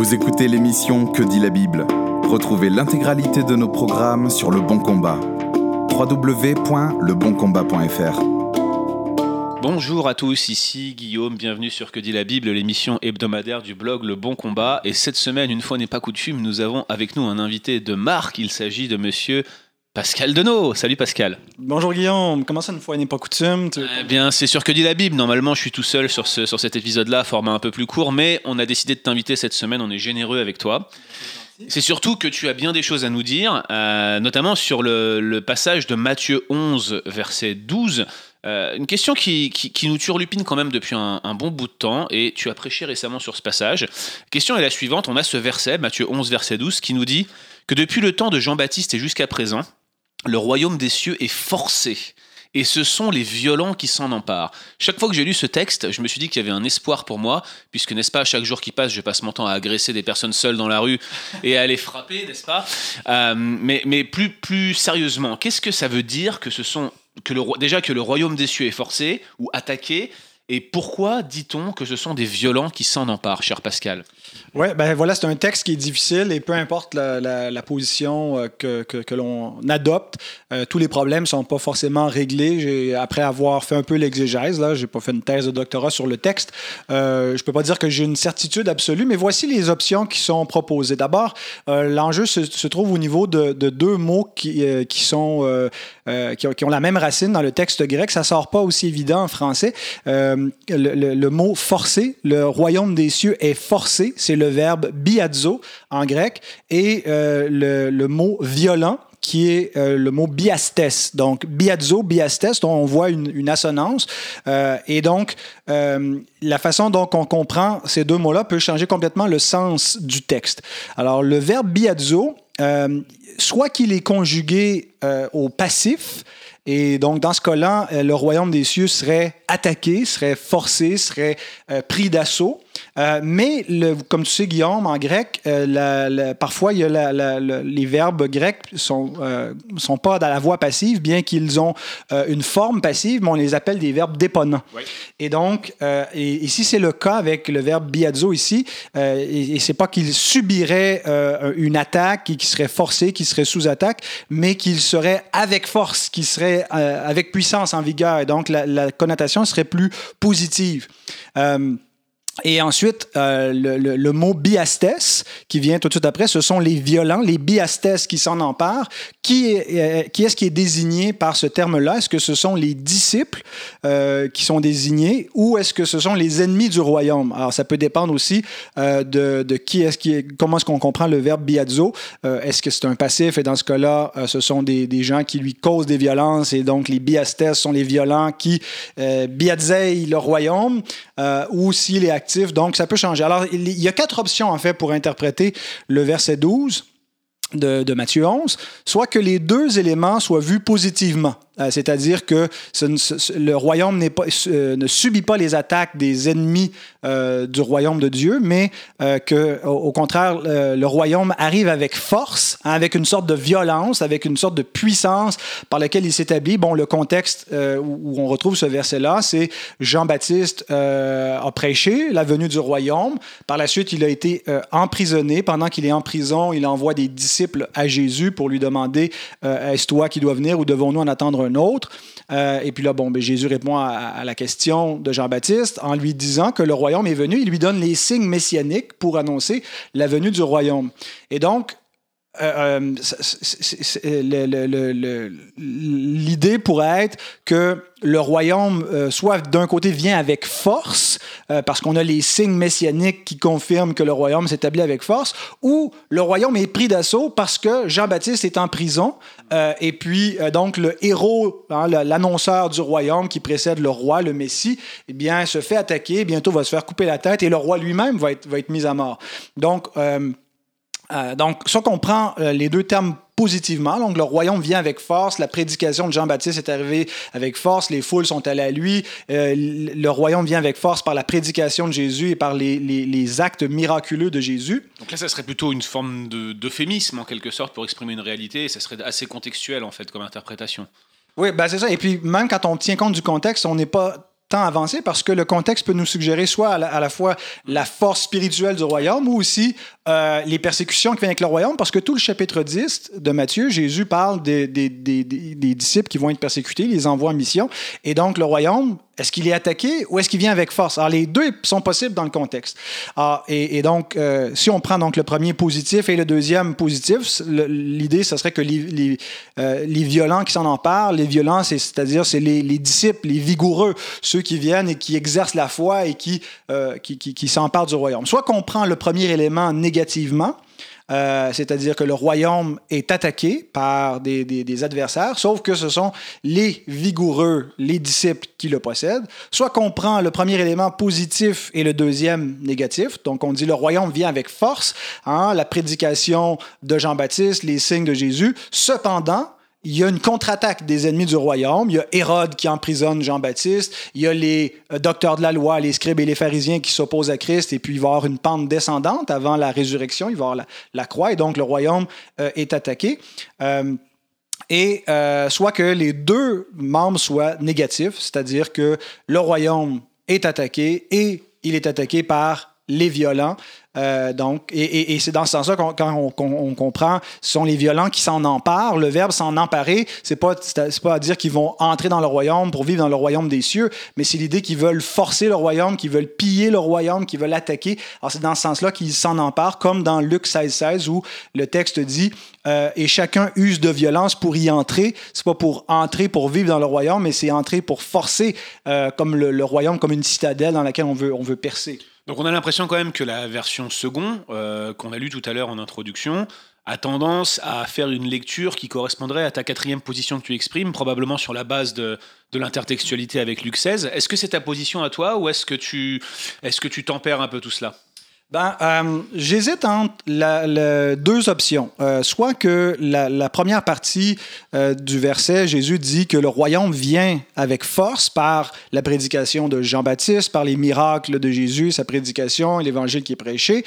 Vous écoutez l'émission Que dit la Bible Retrouvez l'intégralité de nos programmes sur Le Bon Combat. www.leboncombat.fr Bonjour à tous, ici Guillaume, bienvenue sur Que dit la Bible, l'émission hebdomadaire du blog Le Bon Combat. Et cette semaine, une fois n'est pas coutume, nous avons avec nous un invité de marque. Il s'agit de monsieur Pascal Denot. Salut Pascal. Bonjour Guillaume, comment ça une fois n'est pas coutume tu- Eh bien, c'est sûr que dit la Bible. Normalement, je suis tout seul sur, ce- sur cet épisode-là, format un peu plus court, mais on a décidé de t'inviter cette semaine. On est généreux avec toi. C'est surtout que tu as bien des choses à nous dire, euh, notamment sur le, le passage de Matthieu 11, verset 12. Euh, une question qui, qui- qui nous turlupine quand même depuis un, un bon bout de temps, et tu as prêché récemment sur ce passage. La question est la suivante, on a ce verset, Matthieu 11, verset 12, qui nous dit que depuis le temps de Jean-Baptiste et jusqu'à présent, le royaume des cieux est forcé. Et ce sont les violents qui s'en emparent. Chaque fois que j'ai lu ce texte, je me suis dit qu'il y avait un espoir pour moi, puisque, n'est-ce pas, chaque jour qui passe, je passe mon temps à agresser des personnes seules dans la rue et à les frapper, n'est-ce pas? Euh, Mais, mais plus, plus sérieusement, qu'est-ce que ça veut dire que ce sont que le, déjà que le royaume des cieux est forcé ou attaqué Et pourquoi dit-on que ce sont des violents qui s'en emparent, cher Pascal? Ouais, ben voilà, c'est un texte qui est difficile et peu importe la, position euh, que, que- l'on adopte, euh, tous les problèmes ne sont pas forcément réglés. Après avoir fait un peu l'exégèse, là, j'ai pas fait une thèse de doctorat sur le texte, euh, je peux pas dire que j'ai une certitude absolue, mais voici les options qui sont proposées. D'abord, euh, l'enjeu se, trouve au niveau de, de deux mots qui, qui sont euh, qui, ont, la même racine dans le texte grec. Ça sort pas aussi évident en français. Euh, le, mot forcé, le royaume des cieux est forcé, c'est le verbe biazo en grec, et euh, le, mot violent qui est le mot biastes. Donc, biazo, biastes, dont on voit une, assonance. Et donc, la façon dont on comprend ces deux mots-là peut changer complètement le sens du texte. Alors, le verbe biazo, euh, soit qu'il est conjugué euh, au passif, et donc, dans ce cas-là, euh, le royaume des cieux serait attaqué, serait forcé, serait pris d'assaut. Euh, mais, le- comme tu sais, Guillaume, en grec, euh, la- la- parfois, il y a la- la- la- les verbes grecs sont, euh, sont pas dans la voie passive, bien qu'ils ont une forme passive, mais on les appelle des verbes déponents. Et donc, et, ici, c'est le cas avec le verbe biazo ici. et, et c'est pas qu'il subirait une attaque, et qu'il serait forcé, qu'il serait sous attaque, mais qu'il serait avec force, qu'il serait avec puissance, en vigueur. Et donc, la, connotation serait plus positive. Et ensuite, euh, le, mot biastes, qui vient tout de suite après, ce sont les violents, les biastes qui s'en emparent. Qui est, euh, qui est-ce qui est désigné par ce terme-là? Est-ce que ce sont les disciples euh, qui sont désignés ou est-ce que ce sont les ennemis du royaume? Alors, ça peut dépendre aussi de, de qui est-ce qui est, comment est-ce qu'on comprend le verbe biazo. Euh, est-ce que c'est un passif? Et dans ce cas-là, ce sont des, des gens qui lui causent des violences et donc les biastes sont les violents qui biazeillent le royaume ou s'il est actif. Donc, ça peut changer. Alors, il y a quatre options, en fait, pour interpréter le verset 12 de, de Matthieu 11, soit que les deux éléments soient vus positivement, Euh, c'est-à-dire que le royaume euh, ne subit pas les attaques des ennemis euh, du royaume de Dieu, mais que, au, contraire, le royaume arrive avec force, hein, avec une sorte de violence, avec une sorte de puissance par laquelle il s'établit. Bon, le contexte où, où on retrouve ce verset-là, c'est Jean-Baptiste a prêché la venue du royaume. Par la suite, il a été emprisonné. Pendant qu'il est en prison, il envoie des disciples à Jésus pour lui demander est-ce toi qui dois venir ou devons-nous en attendre un autre Euh, Et puis là, bon, ben, Jésus répond à, à la question de Jean-Baptiste en lui disant que le royaume est venu. Il lui donne les signes messianiques pour annoncer la venue du royaume. Et donc, l'idée pourrait être que le royaume, euh, soit d'un côté, vient avec force, euh, parce qu'on a les signes messianiques qui confirment que le royaume s'établit avec force, ou le royaume est pris d'assaut parce que Jean-Baptiste est en prison, euh, et puis donc le héros, hein, l'annonceur du royaume qui précède le roi, le Messie, eh bien, se fait attaquer, bientôt va se faire couper la tête, et le roi lui-même va être, va être mis à mort. Donc, euh, donc, ça qu'on prend euh, les deux termes positivement. Donc, le royaume vient avec force. La prédication de Jean-Baptiste est arrivée avec force. Les foules sont allées à lui. Euh, le royaume vient avec force par la prédication de Jésus et par les, les- les actes miraculeux de Jésus. Donc là, ça serait plutôt une forme de- d'euphémisme, en quelque sorte, pour exprimer une réalité, et ça serait assez contextuel, en fait, comme interprétation. Oui, ben c'est ça. Et puis, même quand on tient compte du contexte, on n'est pas temps avancé parce que le contexte peut nous suggérer soit à la, fois la force spirituelle du royaume ou aussi euh, les persécutions qui viennent avec le royaume, parce que tout le chapitre 10 de Matthieu, Jésus parle des, disciples qui vont être persécutés, les envoie en mission, et donc le royaume est-ce qu'il est attaqué ou est-ce qu'il vient avec force? Alors, les deux sont possibles dans le contexte. Ah, et, donc, euh, si on prend donc le premier positif et le deuxième positif, l'idée, ce serait que les, euh, les violents qui s'en emparent, les violents, c'est-à-dire c'est les, les, disciples, les vigoureux, ceux qui viennent et qui exercent la foi et qui, euh, qui, qui s'emparent du royaume. Soit qu'on prend le premier élément négativement, euh, c'est-à-dire que le royaume est attaqué par des, adversaires, sauf que ce sont les vigoureux, les disciples qui le possèdent. Soit qu'on prend le premier élément positif et le deuxième négatif, donc on dit le royaume vient avec force, hein, la prédication de Jean-Baptiste, les signes de Jésus. Cependant, il y a une contre-attaque des ennemis du royaume. Il y a Hérode qui emprisonne Jean-Baptiste. Il y a les euh, docteurs de la loi, les scribes et les pharisiens qui s'opposent à Christ. Et puis, il va y avoir une pente descendante avant la résurrection. Il va y avoir la, croix. Et donc, le royaume euh, est attaqué. Euh, et soit que les deux membres soient négatifs, c'est-à-dire que le royaume est attaqué et il est attaqué par les violents. Euh, donc, et, c'est dans ce sens-là qu'on, comprend, ce sont les violents qui s'en emparent. Le verbe s'en emparer, c'est pas, c'est pas à dire qu'ils vont entrer dans le royaume pour vivre dans le royaume des cieux, mais c'est l'idée qu'ils veulent forcer le royaume, qu'ils veulent piller le royaume, qu'ils veulent attaquer. Alors, c'est dans ce sens-là qu'ils s'en emparent, comme dans Luc 16, 16, où le texte dit euh, Et chacun use de violence pour y entrer. C'est pas pour entrer pour vivre dans le royaume, mais c'est entrer pour forcer euh, comme le, le, royaume, comme une citadelle dans laquelle on veut, on veut percer. Donc on a l'impression quand même que la version second, euh, qu'on a lue tout à l'heure en introduction, a tendance à faire une lecture qui correspondrait à ta quatrième position que tu exprimes, probablement sur la base de, l'intertextualité avec Luc 16. Est-ce que c'est ta position à toi ou est-ce que tu tempères un peu tout cela? Ben, euh, J'hésite entre deux options. Euh, soit que la, première partie euh, du verset, Jésus dit que le royaume vient avec force par la prédication de Jean-Baptiste, par les miracles de Jésus, sa prédication, l'évangile qui est prêché,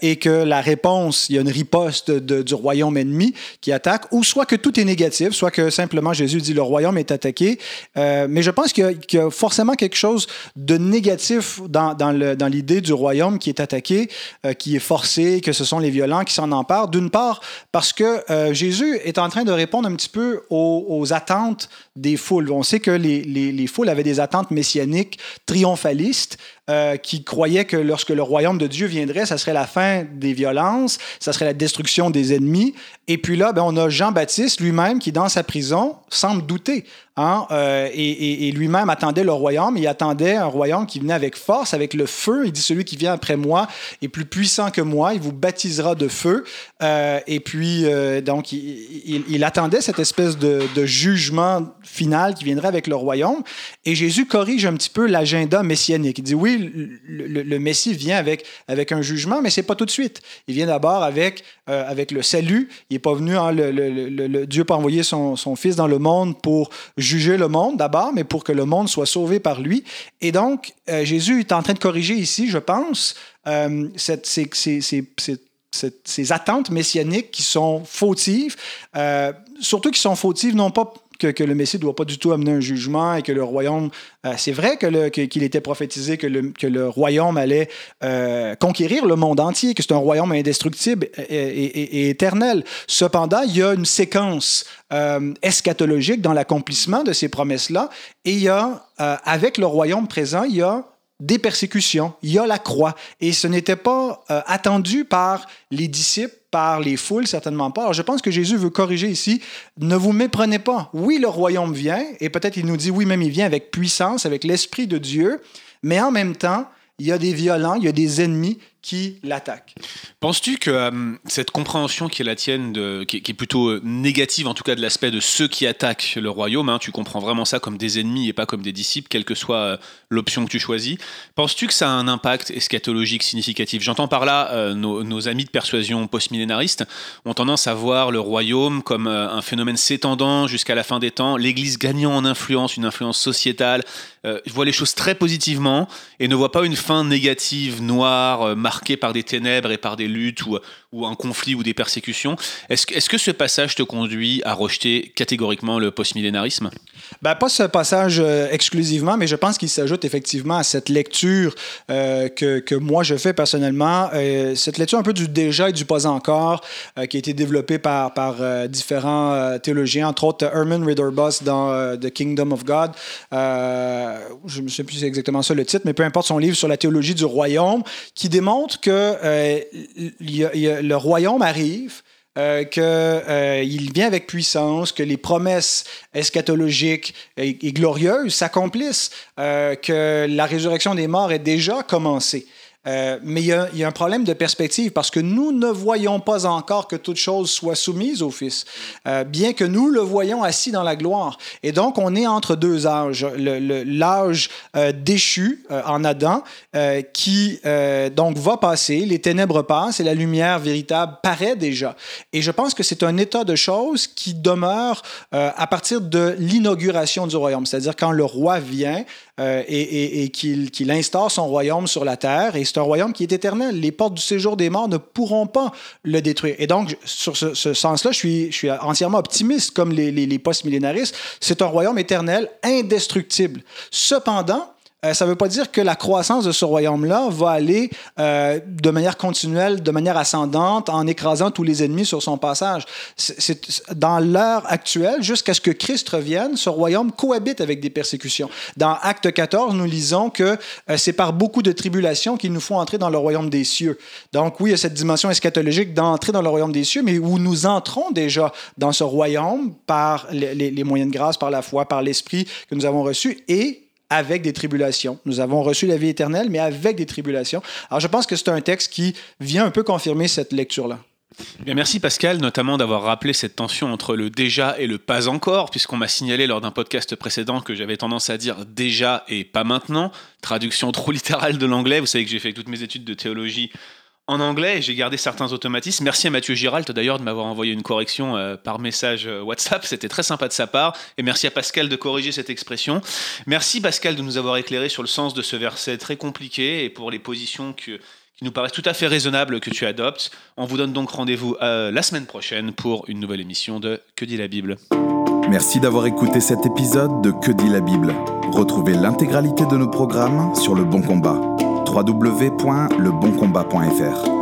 et que la réponse, il y a une riposte du royaume ennemi qui attaque, ou soit que tout est négatif, soit que simplement Jésus dit le royaume est attaqué. mais je pense qu'il y, a forcément quelque chose de négatif dans l'idée du royaume qui est attaqué euh, qui est forcé, que ce sont les violents qui s'en emparent. D'une part, parce que euh, Jésus est en train de répondre un petit peu aux, attentes des foules. On sait que les, les, foules avaient des attentes messianiques triomphalistes. Euh, qui croyaient que lorsque le royaume de Dieu viendrait, ça serait la fin des violences, ça serait la destruction des ennemis. Et puis là, ben, on a Jean-Baptiste lui-même qui, dans sa prison, semble douter. Hein, euh, et, lui-même attendait le royaume. Il attendait un royaume qui venait avec force, avec le feu. Il dit Celui qui vient après moi est plus puissant que moi. Il vous baptisera de feu. Euh, et puis, donc, il, attendait cette espèce de, jugement final qui viendrait avec le royaume. Et Jésus corrige un petit peu l'agenda messianique. Il dit Oui, le, Messie vient avec, avec un jugement, mais c'est pas tout de suite. Il vient d'abord avec, avec le salut. Il n'est pas venu, Dieu pas envoyer son, son Fils dans le monde pour juger le monde d'abord, mais pour que le monde soit sauvé par lui. Et donc, euh, Jésus est en train de corriger ici, je pense, euh, ces, ces, attentes messianiques qui sont fautives, euh, surtout qui sont fautives non pas que, le Messie ne doit pas du tout amener un jugement et que le royaume. Euh, c'est vrai que qu'il était prophétisé que le, que le royaume allait euh, conquérir le monde entier, que c'est un royaume indestructible et, éternel. Cependant, il y a une séquence euh, eschatologique dans l'accomplissement de ces promesses-là. Et il y a, avec le royaume présent, il y a des persécutions, il y a la croix. Et ce n'était pas attendu par les disciples par les foules, certainement pas. Alors je pense que Jésus veut corriger ici, ne vous méprenez pas. Oui, le royaume vient, et peut-être il nous dit, oui, même il vient avec puissance, avec l'Esprit de Dieu, mais en même temps, il y a des violents, il y a des ennemis qui l'attaquent. Penses-tu que euh, cette compréhension qui est la tienne, qui, est plutôt euh, négative en tout cas de l'aspect de ceux qui attaquent le royaume, hein, tu comprends vraiment ça comme des ennemis et pas comme des disciples, quelle que soit euh, l'option que tu choisis, penses-tu que ça a un impact eschatologique significatif? J'entends par là nos, amis de persuasion postmillénariste ont tendance à voir le royaume comme un phénomène s'étendant jusqu'à la fin des temps, l'Église gagnant en influence, une influence sociétale, voit les choses très positivement et ne voit pas une fins négatives, noires, euh, marquées par des ténèbres et par des luttes ou, ou un conflit ou des persécutions. Est-ce est que ce passage te conduit à rejeter catégoriquement le postmillénarisme? Ben, Pas ce passage euh, exclusivement, mais je pense qu'il s'ajoute effectivement à cette lecture euh, que, que, moi je fais personnellement, cette lecture un peu du déjà et du pas encore, qui a été développée par, par différents théologiens, entre autres Herman Ridderbos dans The Kingdom of God. je ne sais plus exactement ça le titre, mais peu importe son livre sur la théologie du royaume, qui démontre que euh, le royaume arrive. Euh, qu'il euh, vient avec puissance, que les promesses eschatologiques et, et glorieuses s'accomplissent, que la résurrection des morts est déjà commencée. Euh, mais il y, a, un problème de perspective parce que nous ne voyons pas encore que toute chose soit soumise au Fils, euh, bien que nous le voyons assis dans la gloire. Et donc, on est entre deux âges. L'âge euh, déchu en Adam, qui donc va passer, les ténèbres passent et la lumière véritable paraît déjà. Et je pense que c'est un état de choses qui demeure à partir de l'inauguration du royaume, c'est-à-dire quand le roi vient, euh, et, qu'il instaure son royaume sur la terre. Et c'est un royaume qui est éternel. Les portes du séjour des morts ne pourront pas le détruire. Et donc, sur ce, sens-là, je suis, entièrement optimiste, comme les, les post-millénaristes. C'est un royaume éternel, indestructible. Cependant, euh, ça ne veut pas dire que la croissance de ce royaume-là va aller euh, de manière continuelle, de manière ascendante, en écrasant tous les ennemis sur son passage. C'est, dans l'heure actuelle, jusqu'à ce que Christ revienne, ce royaume cohabite avec des persécutions. Dans Acte 14, nous lisons que euh, c'est par beaucoup de tribulations qu'il nous faut entrer dans le royaume des cieux. Donc oui, il y a cette dimension eschatologique d'entrer dans le royaume des cieux, mais où nous entrons déjà dans ce royaume par les, les moyens de grâce, par la foi, par l'esprit que nous avons reçu et avec des tribulations. Nous avons reçu la vie éternelle, mais avec des tribulations. Alors je pense que c'est un texte qui vient un peu confirmer cette lecture-là. Bien, merci Pascal, notamment d'avoir rappelé cette tension entre le déjà et le pas encore, puisqu'on m'a signalé lors d'un podcast précédent que j'avais tendance à dire déjà et pas maintenant, traduction trop littérale de l'anglais. Vous savez que j'ai fait toutes mes études de théologie en anglais j'ai gardé certains automatismes. Merci à Mathieu Giralt d'ailleurs de m'avoir envoyé une correction euh, par message euh, WhatsApp, c'était très sympa de sa part. Et merci à Pascal de corriger cette expression. Merci Pascal de nous avoir éclairé sur le sens de ce verset très compliqué et pour les positions qui nous paraissent tout à fait raisonnables que tu adoptes. On vous donne donc rendez-vous euh, la semaine prochaine pour une nouvelle émission de Que dit la Bible. Merci d'avoir écouté cet épisode de Que dit la Bible. Retrouvez l'intégralité de nos programmes sur le bon combat www.leboncombat.fr.